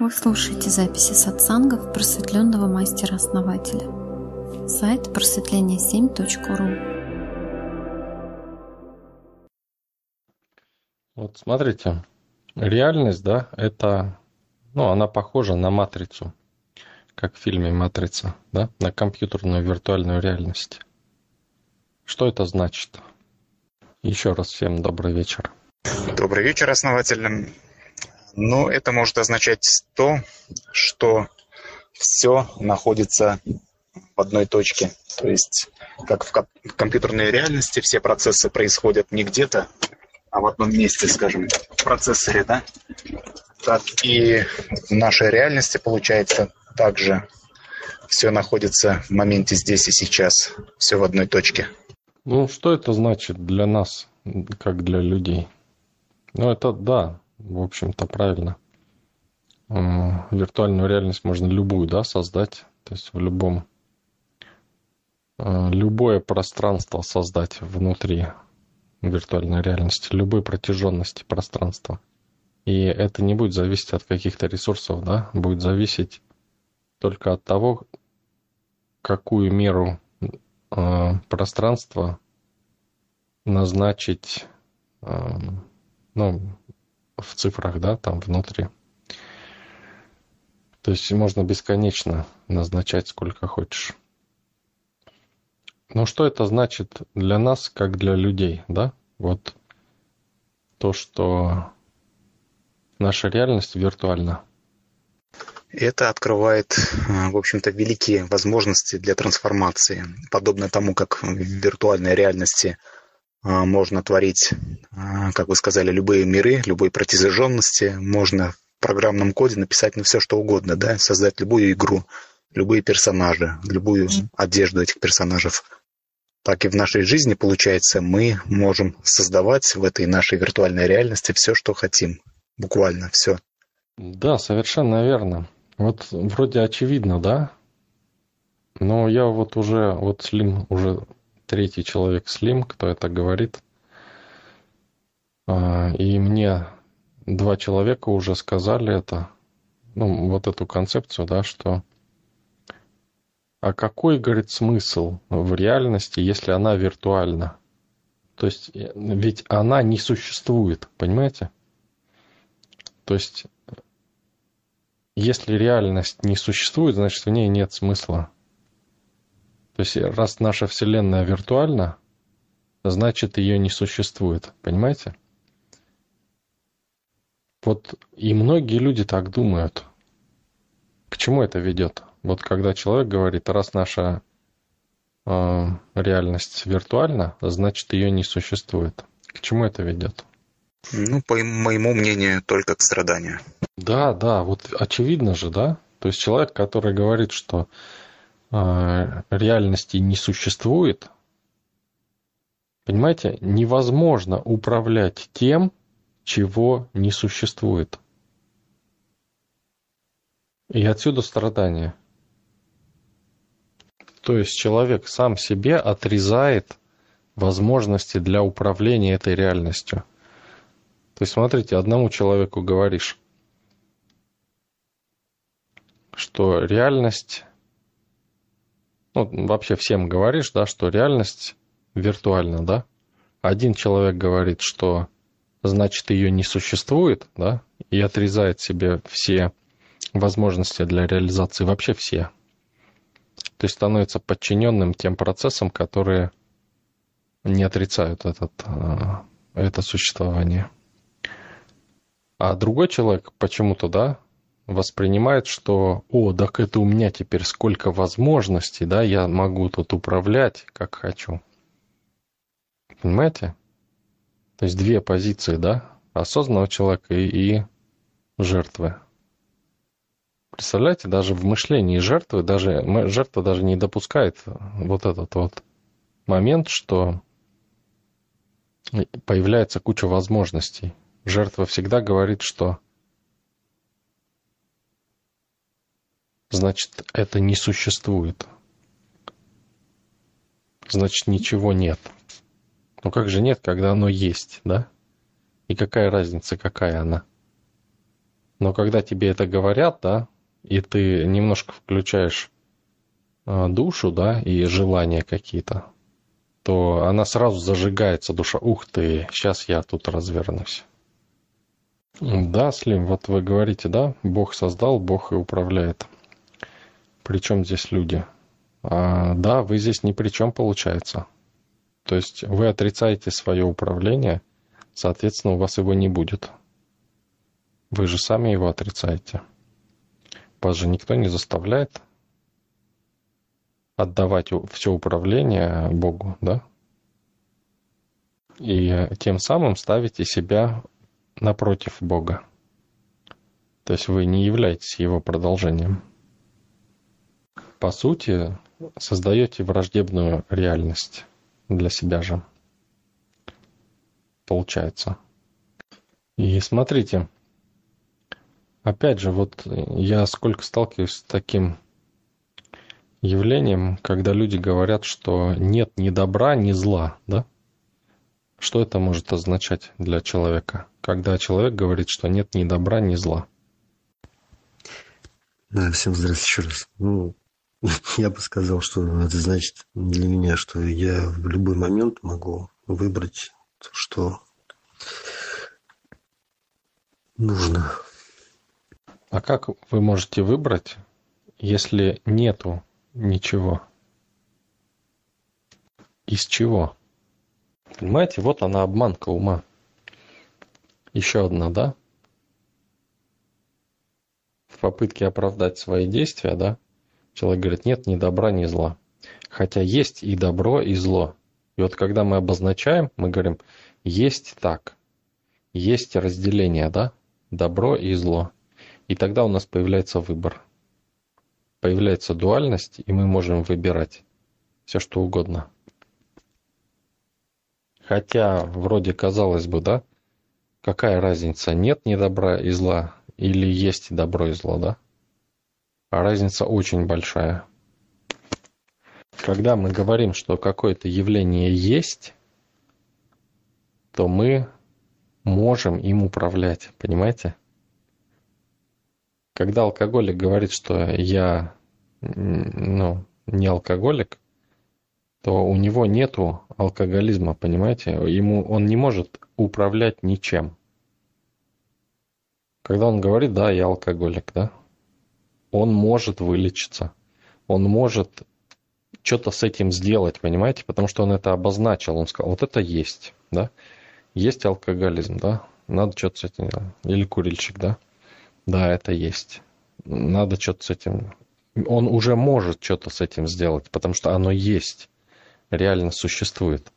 Вы слушаете записи сатсангов просветленного мастера-основателя. Сайт просветление7.ру Вот смотрите, реальность, да, это, ну, она похожа на матрицу, как в фильме «Матрица», да, на компьютерную виртуальную реальность. Что это значит? Еще раз всем добрый вечер. Добрый вечер, основателям. Ну, это может означать то, что все находится в одной точке. То есть, как в компьютерной реальности, все процессы происходят не где-то, а в одном месте, скажем, в процессоре, да? Так и в нашей реальности получается также все находится в моменте здесь и сейчас, все в одной точке. Ну, что это значит для нас, как для людей? Ну, это да, в общем-то, правильно. Виртуальную реальность можно любую, да, создать. То есть в любом э, любое пространство создать внутри виртуальной реальности, любой протяженности пространства. И это не будет зависеть от каких-то ресурсов, да, будет зависеть только от того, какую меру э, пространства назначить, э, ну, в цифрах, да, там внутри. То есть можно бесконечно назначать сколько хочешь. Но что это значит для нас, как для людей, да? Вот то, что наша реальность виртуальна. Это открывает, в общем-то, великие возможности для трансформации. Подобно тому, как в виртуальной реальности можно творить, а, как вы сказали, любые миры, любой протяженности. Можно в программном коде написать на все, что угодно, да, создать любую игру, любые персонажи, любую одежду этих персонажей. Так и в нашей жизни, получается, мы можем создавать в этой нашей виртуальной реальности все, что хотим. Буквально все. Да, совершенно верно. Вот вроде очевидно, да? Но я вот уже, вот Слим уже третий человек Слим, кто это говорит. А, и мне два человека уже сказали это, ну, вот эту концепцию, да, что а какой, говорит, смысл в реальности, если она виртуальна? То есть, э, ведь она не существует, понимаете? То есть, если реальность не существует, значит, в ней нет смысла. То есть раз наша Вселенная виртуальна, значит ее не существует. Понимаете? Вот и многие люди так думают. К чему это ведет? Вот когда человек говорит, раз наша э, реальность виртуальна, значит ее не существует. К чему это ведет? Ну, по моему мнению, только к страданию. Да, да, вот очевидно же, да? То есть человек, который говорит, что реальности не существует, понимаете, невозможно управлять тем, чего не существует. И отсюда страдания. То есть человек сам себе отрезает возможности для управления этой реальностью. То есть смотрите, одному человеку говоришь, что реальность ну, вообще всем говоришь, да, что реальность виртуальна, да? Один человек говорит, что значит ее не существует, да, и отрезает себе все возможности для реализации, вообще все. То есть становится подчиненным тем процессам, которые не отрицают этот, а, это существование. А другой человек почему-то, да, воспринимает, что, о, так это у меня теперь сколько возможностей, да, я могу тут управлять, как хочу. Понимаете? То есть две позиции, да, осознанного человека и, и жертвы. Представляете, даже в мышлении жертвы, даже жертва даже не допускает вот этот вот момент, что появляется куча возможностей. Жертва всегда говорит, что значит, это не существует. Значит, ничего нет. Ну как же нет, когда оно есть, да? И какая разница, какая она? Но когда тебе это говорят, да, и ты немножко включаешь а, душу, да, и желания какие-то, то она сразу зажигается, душа, ух ты, сейчас я тут развернусь. Да, Слим, вот вы говорите, да, Бог создал, Бог и управляет. Причем здесь люди? А, да, вы здесь ни при чем получается. То есть вы отрицаете свое управление, соответственно, у вас его не будет. Вы же сами его отрицаете. Вас же никто не заставляет отдавать все управление Богу, да? И тем самым ставите себя напротив Бога. То есть вы не являетесь его продолжением. По сути, создаете враждебную реальность для себя же. Получается. И смотрите, опять же, вот я сколько сталкиваюсь с таким явлением, когда люди говорят, что нет ни добра, ни зла, да? Что это может означать для человека, когда человек говорит, что нет ни добра, ни зла? Да, всем здравствуйте еще раз. Ну, я бы сказал, что это значит для меня, что я в любой момент могу выбрать то, что нужно. А как вы можете выбрать, если нету ничего? Из чего? Понимаете, вот она обманка ума. Еще одна, да? В попытке оправдать свои действия, да? Человек говорит, нет ни добра, ни зла. Хотя есть и добро, и зло. И вот когда мы обозначаем, мы говорим, есть так, есть разделение, да? Добро и зло. И тогда у нас появляется выбор. Появляется дуальность, и мы можем выбирать все, что угодно. Хотя, вроде казалось бы, да, какая разница, нет ни добра и зла, или есть добро и зло, да? Разница очень большая. Когда мы говорим, что какое-то явление есть, то мы можем им управлять, понимаете? Когда алкоголик говорит, что я ну, не алкоголик, то у него нету алкоголизма, понимаете? Ему он не может управлять ничем. Когда он говорит, да, я алкоголик, да, он может вылечиться, он может что-то с этим сделать, понимаете, потому что он это обозначил, он сказал, вот это есть, да, есть алкоголизм, да, надо что-то с этим делать, или курильщик, да, да, это есть, надо что-то с этим, он уже может что-то с этим сделать, потому что оно есть. Реально существует.